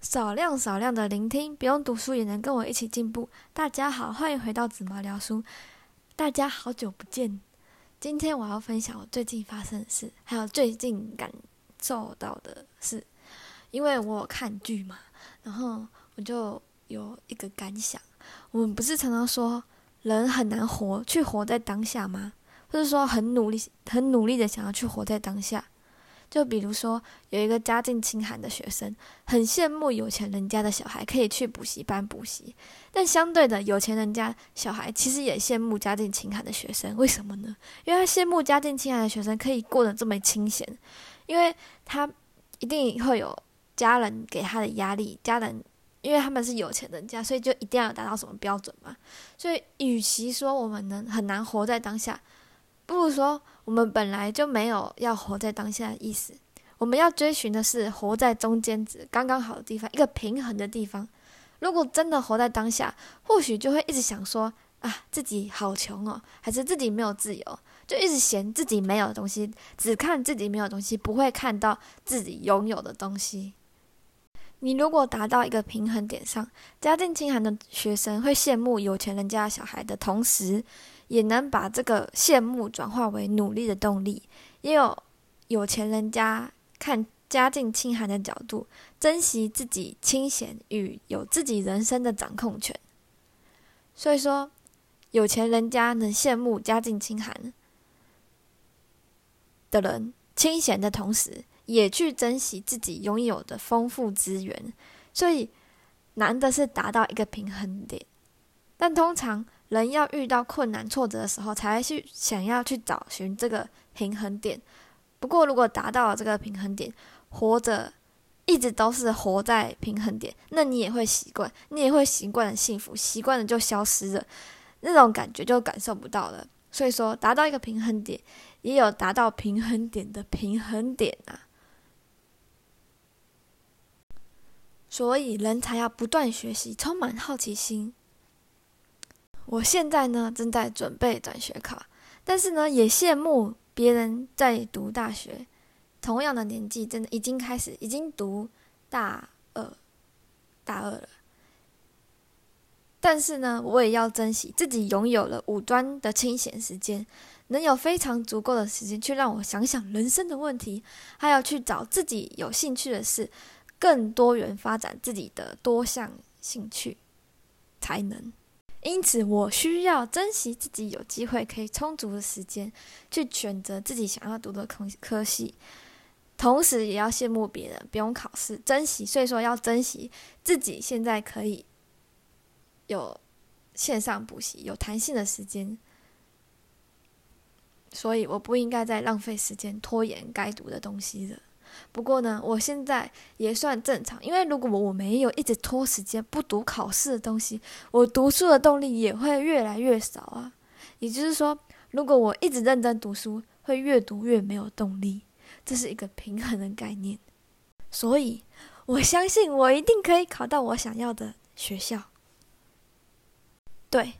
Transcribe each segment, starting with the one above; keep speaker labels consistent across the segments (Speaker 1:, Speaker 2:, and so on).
Speaker 1: 少量少量的聆听，不用读书也能跟我一起进步。大家好，欢迎回到紫毛聊书。大家好久不见，今天我要分享我最近发生的事，还有最近感受到的事。因为我有看剧嘛，然后我就有一个感想。我们不是常常说人很难活，去活在当下吗？或者说很努力、很努力的想要去活在当下。就比如说，有一个家境清寒的学生，很羡慕有钱人家的小孩可以去补习班补习，但相对的，有钱人家小孩其实也羡慕家境清寒的学生。为什么呢？因为他羡慕家境清寒的学生可以过得这么清闲，因为他一定会有家人给他的压力，家人因为他们是有钱人家，所以就一定要达到什么标准嘛。所以，与其说我们能很难活在当下。不如说，我们本来就没有要活在当下的意思，我们要追寻的是活在中间值刚刚好的地方，一个平衡的地方。如果真的活在当下，或许就会一直想说啊，自己好穷哦，还是自己没有自由，就一直嫌自己没有东西，只看自己没有东西，不会看到自己拥有的东西。你如果达到一个平衡点上，家境清寒的学生会羡慕有钱人家小孩的同时。也能把这个羡慕转化为努力的动力，也有有钱人家看家境清寒的角度，珍惜自己清闲与有自己人生的掌控权。所以说，有钱人家能羡慕家境清寒的人清闲的同时，也去珍惜自己拥有的丰富资源。所以，难的是达到一个平衡点，但通常。人要遇到困难挫折的时候，才会去想要去找寻这个平衡点。不过，如果达到了这个平衡点，活着一直都是活在平衡点，那你也会习惯，你也会习惯的幸福，习惯了就消失了，那种感觉就感受不到了。所以说，达到一个平衡点，也有达到平衡点的平衡点啊。所以，人才要不断学习，充满好奇心。我现在呢正在准备转学考，但是呢也羡慕别人在读大学，同样的年纪，真的已经开始已经读大二，大二了。但是呢，我也要珍惜自己拥有了五端的清闲时间，能有非常足够的时间去让我想想人生的问题，还要去找自己有兴趣的事，更多元发展自己的多项兴趣才能。因此，我需要珍惜自己有机会可以充足的时间去选择自己想要读的科科系，同时也要羡慕别人不用考试，珍惜。所以说，要珍惜自己现在可以有线上补习、有弹性的时间。所以，我不应该再浪费时间拖延该读的东西了。不过呢，我现在也算正常，因为如果我没有一直拖时间不读考试的东西，我读书的动力也会越来越少啊。也就是说，如果我一直认真读书，会越读越没有动力，这是一个平衡的概念。所以，我相信我一定可以考到我想要的学校。对，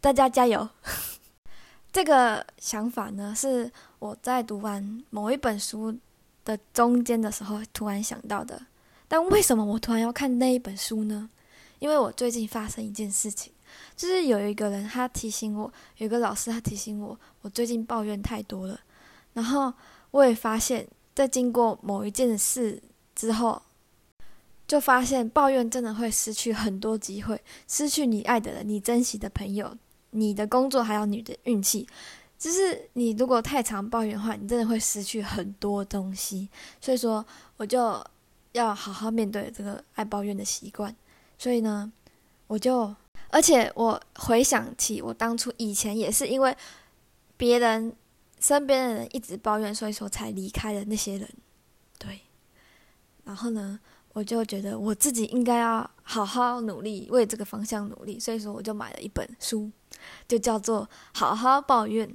Speaker 1: 大家加油！这个想法呢，是我在读完某一本书。的中间的时候突然想到的，但为什么我突然要看那一本书呢？因为我最近发生一件事情，就是有一个人他提醒我，有个老师他提醒我，我最近抱怨太多了。然后我也发现，在经过某一件事之后，就发现抱怨真的会失去很多机会，失去你爱的人、你珍惜的朋友、你的工作，还有你的运气。就是你如果太常抱怨的话，你真的会失去很多东西。所以说，我就要好好面对这个爱抱怨的习惯。所以呢，我就，而且我回想起我当初以前也是因为别人身边的人一直抱怨，所以说才离开了那些人。对，然后呢，我就觉得我自己应该要好好努力，为这个方向努力。所以说，我就买了一本书，就叫做《好好抱怨》。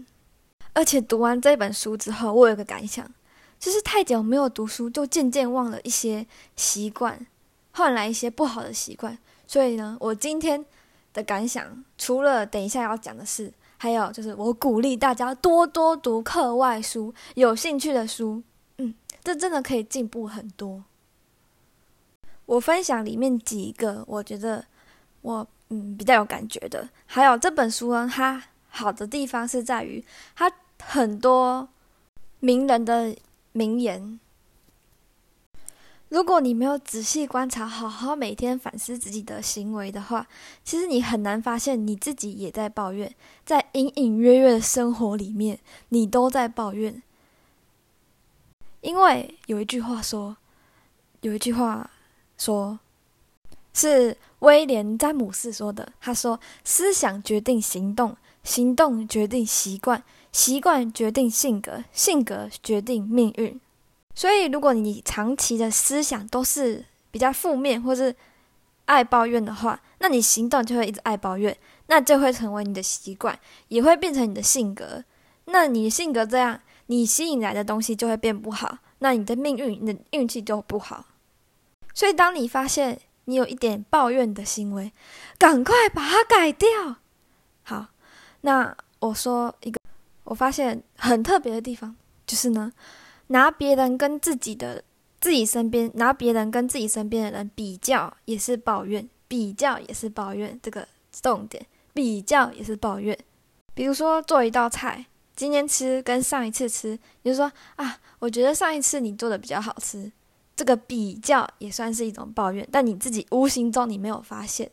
Speaker 1: 而且读完这本书之后，我有个感想，就是太久没有读书，就渐渐忘了一些习惯，换来一些不好的习惯。所以呢，我今天的感想，除了等一下要讲的事，还有就是我鼓励大家多多读课外书，有兴趣的书，嗯，这真的可以进步很多。我分享里面几个，我觉得我嗯比较有感觉的。还有这本书呢，它好的地方是在于它很多名人的名言。如果你没有仔细观察，好好每天反思自己的行为的话，其实你很难发现你自己也在抱怨，在隐隐约约的生活里面，你都在抱怨。因为有一句话说，有一句话说，是威廉·詹姆斯说的。他说：“思想决定行动，行动决定习惯，习惯决定性格，性格决定命运。”所以，如果你长期的思想都是比较负面，或是爱抱怨的话，那你行动就会一直爱抱怨，那就会成为你的习惯，也会变成你的性格。那你性格这样。你吸引来的东西就会变不好，那你的命运、你的运气就不好。所以，当你发现你有一点抱怨的行为，赶快把它改掉。好，那我说一个，我发现很特别的地方，就是呢，拿别人跟自己的、自己身边，拿别人跟自己身边的人比较，也是抱怨；比较也是抱怨。这个重点，比较也是抱怨。比如说，做一道菜。今天吃跟上一次吃，你就说啊，我觉得上一次你做的比较好吃，这个比较也算是一种抱怨，但你自己无形中你没有发现。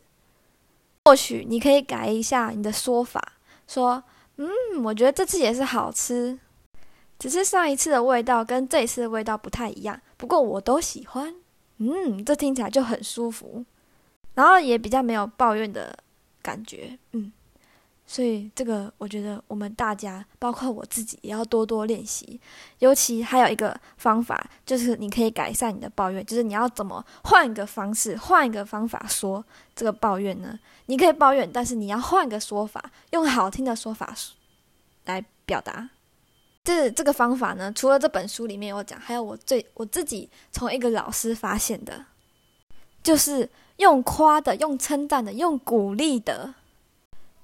Speaker 1: 或许你可以改一下你的说法，说嗯，我觉得这次也是好吃，只是上一次的味道跟这一次的味道不太一样，不过我都喜欢，嗯，这听起来就很舒服，然后也比较没有抱怨的感觉，嗯。所以，这个我觉得我们大家，包括我自己，也要多多练习。尤其还有一个方法，就是你可以改善你的抱怨，就是你要怎么换一个方式，换一个方法说这个抱怨呢？你可以抱怨，但是你要换个说法，用好听的说法来表达。这这个方法呢，除了这本书里面有讲，还有我最我自己从一个老师发现的，就是用夸的，用称赞的，用鼓励的。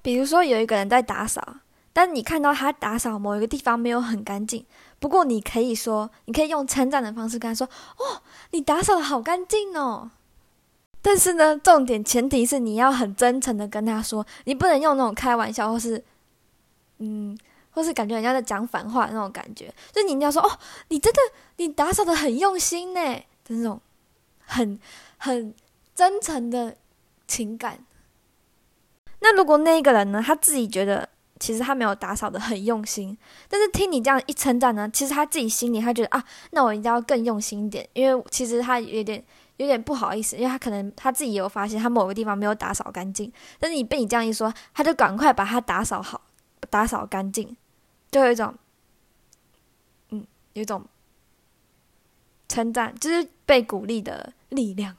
Speaker 1: 比如说有一个人在打扫，但你看到他打扫某一个地方没有很干净，不过你可以说，你可以用称赞的方式跟他说：“哦，你打扫的好干净哦。”但是呢，重点前提是你要很真诚的跟他说，你不能用那种开玩笑或是，嗯，或是感觉人家在讲反话那种感觉，就你一定要说：“哦，你真的你打扫的很用心呢。”的那种很很真诚的情感。那如果那个人呢，他自己觉得其实他没有打扫的很用心，但是听你这样一称赞呢，其实他自己心里他觉得啊，那我一定要更用心一点，因为其实他有点有点不好意思，因为他可能他自己也有发现他某个地方没有打扫干净，但是你被你这样一说，他就赶快把它打扫好，打扫干净，就有一种，嗯，有一种称赞，就是被鼓励的力量。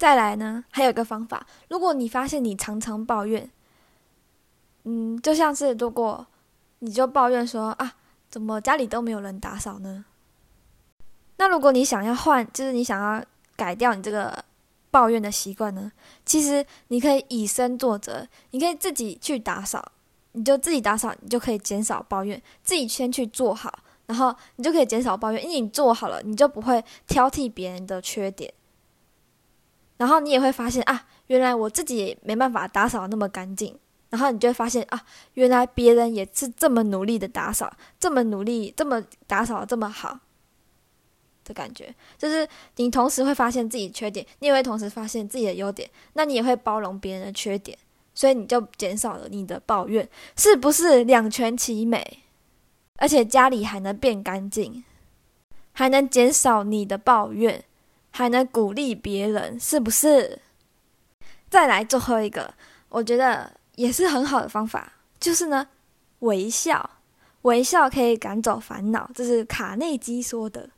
Speaker 1: 再来呢，还有一个方法，如果你发现你常常抱怨，嗯，就像是如果你就抱怨说啊，怎么家里都没有人打扫呢？那如果你想要换，就是你想要改掉你这个抱怨的习惯呢，其实你可以以身作则，你可以自己去打扫，你就自己打扫，你就可以减少抱怨，自己先去做好，然后你就可以减少抱怨，因为你做好了，你就不会挑剔别人的缺点。然后你也会发现啊，原来我自己没办法打扫那么干净。然后你就会发现啊，原来别人也是这么努力的打扫，这么努力，这么打扫这么好的感觉。就是你同时会发现自己缺点，你也会同时发现自己的优点。那你也会包容别人的缺点，所以你就减少了你的抱怨，是不是两全其美？而且家里还能变干净，还能减少你的抱怨。还能鼓励别人，是不是？再来最后一个，我觉得也是很好的方法，就是呢，微笑。微笑可以赶走烦恼，这是卡内基说的。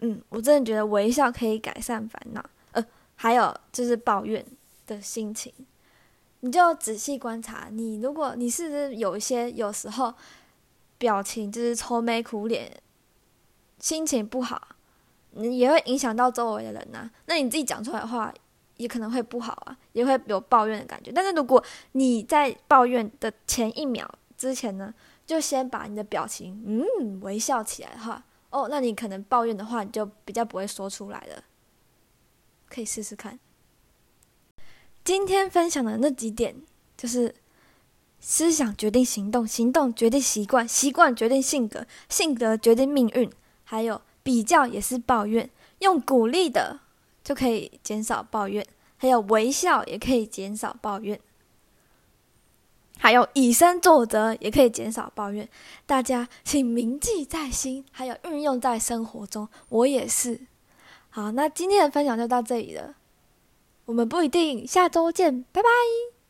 Speaker 1: 嗯，我真的觉得微笑可以改善烦恼。呃，还有就是抱怨的心情，你就仔细观察，你如果你是不是有一些有时候表情就是愁眉苦脸，心情不好。你也会影响到周围的人呐，那你自己讲出来的话也可能会不好啊，也会有抱怨的感觉。但是如果你在抱怨的前一秒之前呢，就先把你的表情嗯微笑起来的话，哦，那你可能抱怨的话你就比较不会说出来了。可以试试看。今天分享的那几点，就是思想决定行动，行动决定习惯，习惯决定性格，性格决定命运，还有比较也是抱怨。用鼓励的就可以减少抱怨，还有微笑也可以减少抱怨，还有以身作则也可以减少抱怨。大家请铭记在心，还有运用在生活中。我也是。好，那今天的分享就到这里了。我们不一定，下周见，拜拜。